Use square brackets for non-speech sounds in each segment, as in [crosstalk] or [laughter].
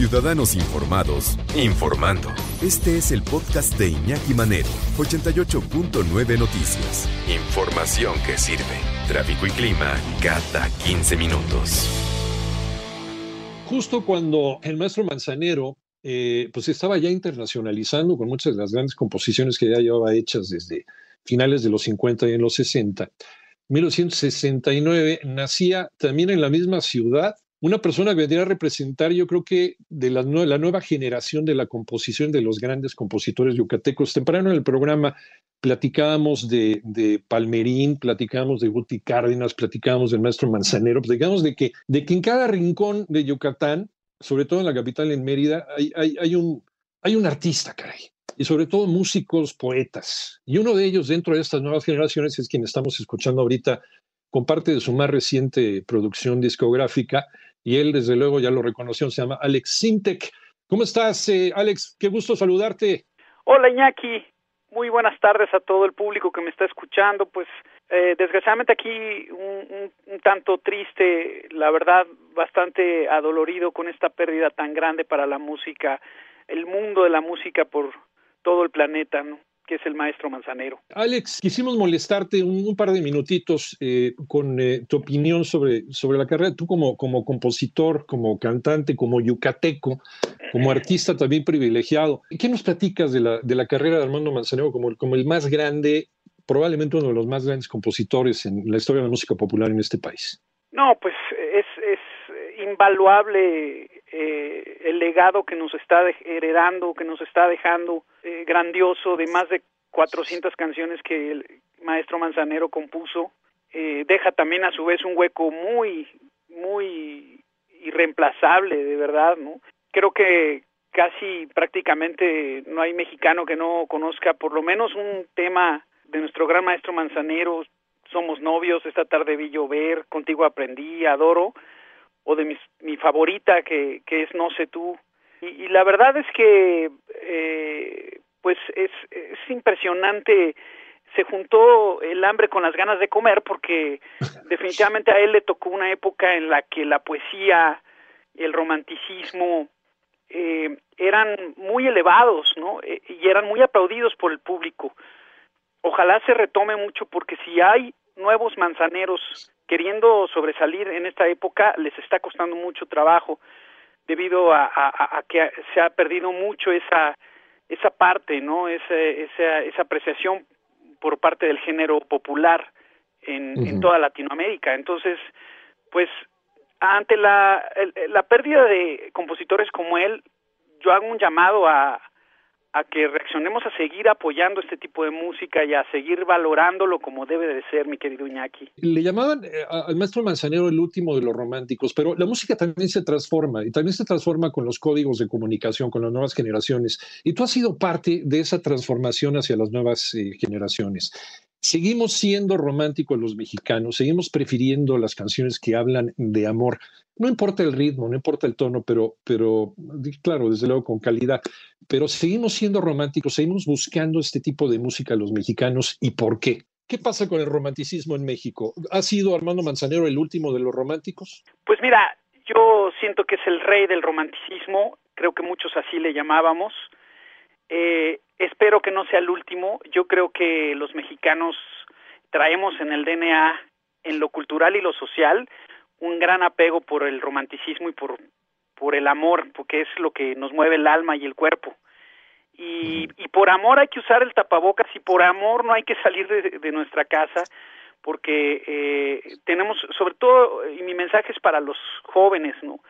Ciudadanos informados, informando. Este es el podcast de Iñaki Manero, 88.9 Noticias. Información que sirve. Tráfico y clima cada 15 minutos. Justo cuando el maestro Manzanero eh, pues estaba ya internacionalizando con muchas de las grandes composiciones que ya llevaba hechas desde finales de los 50 y en los 60. 1969 nacía también en la misma ciudad una persona que vendría a representar, yo creo que de la, nueva generación de la composición de los grandes compositores yucatecos. Temprano en el programa platicábamos de, Palmerín, platicábamos de Guti Cárdenas, platicábamos del maestro Manzanero, platicábamos de que, de que en cada rincón de Yucatán, sobre todo en la capital, en Mérida, hay, hay, hay, un, hay un artista, caray. Y sobre todo músicos, poetas. Y uno de ellos dentro de estas nuevas generaciones es quien estamos escuchando ahorita con parte de su más reciente producción discográfica, y él desde luego ya lo reconoció, se llama Alex Sintek. ¿Cómo estás, eh, Alex? Qué gusto saludarte. Hola, Iñaki. Muy buenas tardes a todo el público que me está escuchando. Pues eh, desgraciadamente aquí un, un, un, tanto triste, la verdad, bastante adolorido con esta pérdida tan grande para la música, el mundo de la música por todo el planeta, ¿no? Que es el maestro Manzanero. Alex, quisimos molestarte un, un par de minutitos eh, con eh, tu opinión sobre, sobre la carrera. Tú como, como compositor, como cantante, como yucateco, como artista también privilegiado, ¿qué nos platicas de la, de la carrera de Armando Manzanero como, como el más grande, probablemente uno de los más grandes compositores en la historia de la música popular en este país? No, pues es, es invaluable eh, el legado que nos está heredando, que nos está dejando eh, grandioso de más de 400 canciones que el maestro Manzanero compuso. Eh, deja también a su vez un hueco muy, muy irreemplazable, de verdad, ¿no? Creo que casi prácticamente no hay mexicano que no conozca por lo menos un tema de nuestro gran maestro Manzanero, Somos novios, esta tarde vi llover, contigo aprendí, adoro, o de mis, mi favorita que, que es No sé tú. Y, y la verdad es que eh, pues es, es impresionante se juntó el hambre con las ganas de comer porque [laughs] definitivamente a él le tocó una época en la que la poesía, el romanticismo eh, eran muy elevados, ¿no? Eh, y eran muy aplaudidos por el público. Ojalá se retome mucho porque si hay nuevos manzaneros queriendo sobresalir en esta época les está costando mucho trabajo debido a, a, a que se ha perdido mucho esa esa parte, ¿no? Esa, esa, esa apreciación por parte del género popular en, uh -huh. en toda Latinoamérica. Entonces, pues ante la, la pérdida de compositores como él, yo hago un llamado a, a que reaccionemos a seguir apoyando este tipo de música y a seguir valorándolo como debe de ser, mi querido Iñaki. Le llamaban eh, al maestro Manzanero el último de los románticos, pero la música también se transforma y también se transforma con los códigos de comunicación, con las nuevas generaciones. Y tú has sido parte de esa transformación hacia las nuevas eh, generaciones. Seguimos siendo románticos los mexicanos, seguimos prefiriendo las canciones que hablan de amor. No importa el ritmo, no importa el tono, pero, pero claro, desde luego con calidad. Pero seguimos siendo románticos, seguimos buscando este tipo de música los mexicanos. ¿Y por qué? ¿Qué pasa con el romanticismo en México? ¿Ha sido Armando Manzanero el último de los románticos? Pues mira, yo siento que es el rey del romanticismo, creo que muchos así le llamábamos. Eh, espero que no sea el último. Yo creo que los mexicanos traemos en el DNA, en lo cultural y lo social, un gran apego por el romanticismo y por, por el amor, porque es lo que nos mueve el alma y el cuerpo. Y, y por amor hay que usar el tapabocas y por amor no hay que salir de, de nuestra casa porque eh, tenemos, sobre todo, y mi mensaje es para los jóvenes, ¿no?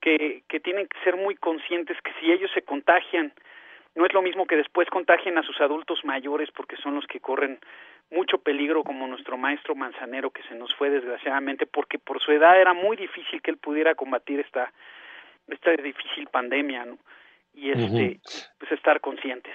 Que, que tienen que ser muy conscientes que si ellos se contagian, no es lo mismo que después contagien a sus adultos mayores porque son los que corren mucho peligro como nuestro maestro Manzanero que se nos fue desgraciadamente porque por su edad era muy difícil que él pudiera combatir esta esta difícil pandemia, ¿no? Y este pues estar conscientes.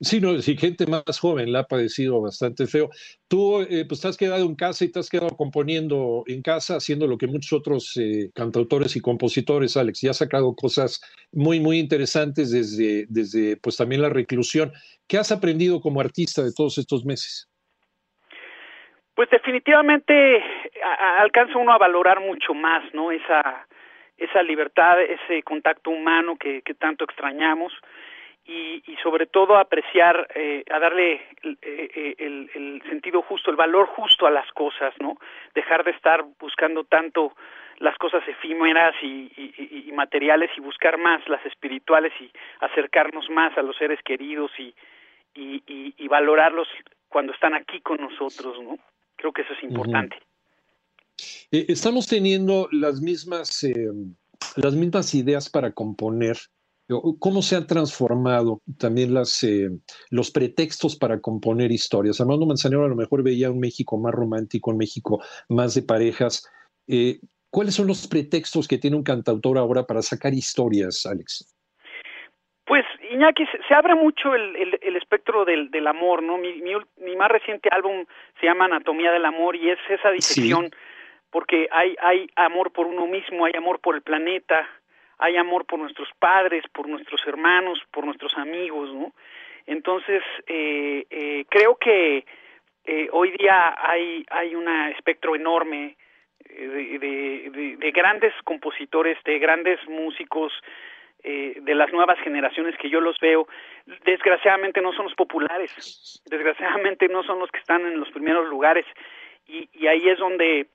Sí, no, si gente más joven la ha padecido bastante feo. Tú, eh, pues, te has quedado en casa y te has quedado componiendo en casa, haciendo lo que muchos otros eh, cantautores y compositores, Alex, y has sacado cosas muy, muy interesantes desde, desde, pues, también la reclusión. ¿Qué has aprendido como artista de todos estos meses? Pues definitivamente alcanza uno a valorar mucho más, ¿no? Esa, esa libertad, ese contacto humano que tanto extrañamos y, y sobre todo apreciar, eh, a darle el, eh, el, el, sentido justo, el valor justo a las cosas, ¿no? Dejar de estar buscando tanto las cosas efímeras y, y, y, materiales y buscar más las espirituales y acercarnos más a los seres queridos y, y, valorarlos cuando están aquí con nosotros, ¿no? Creo que eso es importante. Eh, estamos teniendo las mismas, eh, las mismas ideas para componer cómo se han transformado también las, eh, los pretextos para componer historias. Armando Manzanero a lo mejor veía un México más romántico, un México más de parejas. Eh, ¿Cuáles son los pretextos que tiene un cantautor ahora para sacar historias, Alex? Pues, Iñaki, se, abre mucho el, el, espectro del, del, amor, ¿no? Mi, mi, más reciente álbum se llama Anatomía del Amor y es esa disección, porque hay, hay amor por uno mismo, hay amor por el planeta, hay amor por nuestros padres, por nuestros hermanos, por nuestros amigos, ¿no? Entonces, eh, eh, creo que eh, hoy día hay, hay un espectro enorme de, de, de, grandes compositores, de grandes músicos, de las nuevas generaciones que yo los veo, desgraciadamente no son los populares, desgraciadamente no son los que están en los primeros lugares, y, y ahí es donde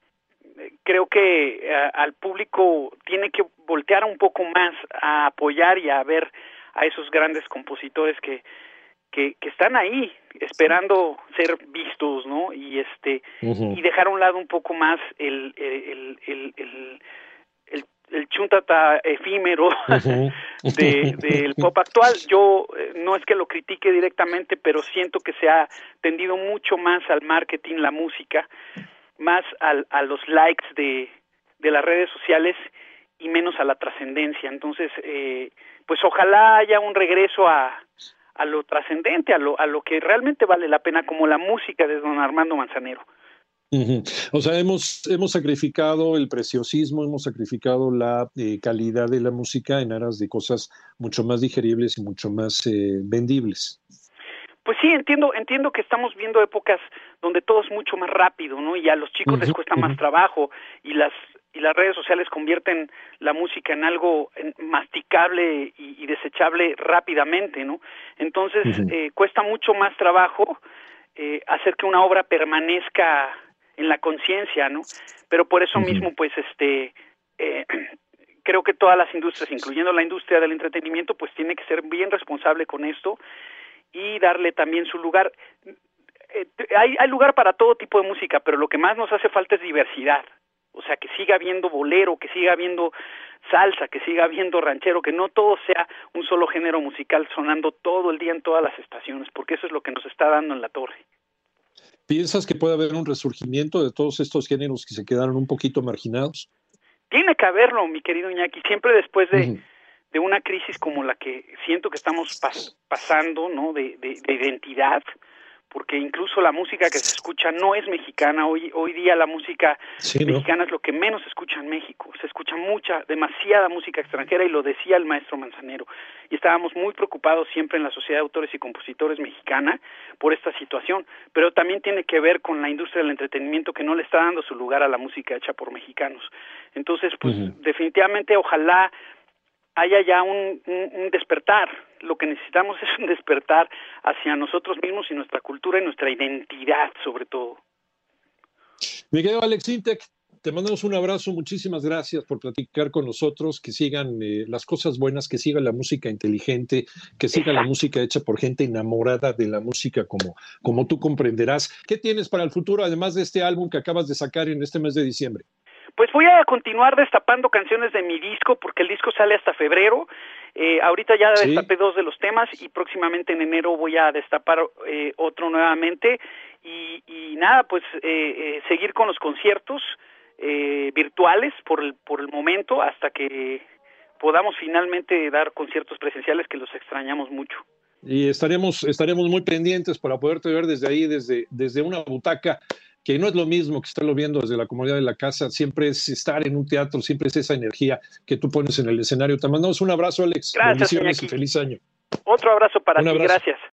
creo que eh, al público tiene que voltear un poco más a apoyar y a ver a esos grandes compositores que, que, que están ahí esperando ser vistos, ¿no? Y este y dejar a un lado un poco más el el, el, el, el, chuntata efímero [laughs] de, del pop actual. Yo eh, no es que lo critique directamente, pero siento que se ha tendido mucho más al marketing, la música, más al, a los likes de, de las redes sociales y menos a la trascendencia. Entonces, eh, pues ojalá haya un regreso a, a lo trascendente, a lo, a lo que realmente vale la pena, como la música de don Armando Manzanero. O sea, hemos, hemos sacrificado el preciosismo, hemos sacrificado la eh, calidad de la música en aras de cosas mucho más digeribles y mucho más eh, vendibles. Pues sí, entiendo, entiendo que estamos viendo épocas donde todo es mucho más rápido, ¿no? Y a los chicos les cuesta más trabajo y las y las redes sociales convierten la música en algo masticable y, desechable rápidamente, ¿no? Entonces eh, cuesta mucho más trabajo eh, hacer que una obra permanezca en la conciencia, ¿no? Pero por eso mismo, pues, este, eh, [clears throat] creo que todas las industrias, incluyendo la industria del entretenimiento, pues tiene que ser bien responsable con esto y darle también su lugar. Eh, hay, hay lugar para todo tipo de música, pero lo que más nos hace falta es diversidad. O sea, que siga habiendo bolero, que siga habiendo salsa, que siga habiendo ranchero, que no todo sea un solo género musical sonando todo el día en todas las estaciones, porque eso es lo que nos está dando en la torre. ¿Piensas que puede haber un resurgimiento de todos estos géneros que se quedaron un poquito marginados? Tiene que haberlo, mi querido Iñaki, siempre después de, de una crisis como la que siento que estamos pasando, ¿no? De, de, de, identidad, porque incluso la música que se escucha no es mexicana. Hoy, hoy día la música mexicana es lo que menos se escucha en México. Se escucha mucha, demasiada música extranjera y lo decía el maestro Manzanero. Y estábamos muy preocupados siempre en la Sociedad de Autores y Compositores Mexicana por esta situación. Pero también tiene que ver con la industria del entretenimiento que no le está dando su lugar a la música hecha por mexicanos. Entonces, pues definitivamente ojalá haya ya un, un, despertar. Lo que necesitamos es un despertar hacia nosotros mismos y nuestra cultura y nuestra identidad, sobre todo. Miguel Alex Intec, te mandamos un abrazo, muchísimas gracias por platicar con nosotros, que sigan eh, las cosas buenas, que siga la música inteligente, que siga la música hecha por gente enamorada de la música como, como tú comprenderás. ¿Qué tienes para el futuro, además de este álbum que acabas de sacar en este mes de diciembre? Pues voy a continuar destapando canciones de mi disco porque el disco sale hasta febrero. Eh, ahorita ya destapé dos de los temas y próximamente en enero voy a destapar eh, otro nuevamente y, nada, pues seguir con los conciertos virtuales por el, por el momento hasta que podamos finalmente dar conciertos presenciales que los extrañamos mucho. Y estaremos, estaremos muy pendientes para poderte ver desde ahí, desde, desde una butaca, que no es lo mismo que estarlo viendo desde la comunidad de la casa, siempre es estar en un teatro, siempre es esa energía que tú pones en el escenario. Te mandamos un abrazo, Alex. Gracias. Bendiciones y feliz año. Otro abrazo para ti, gracias.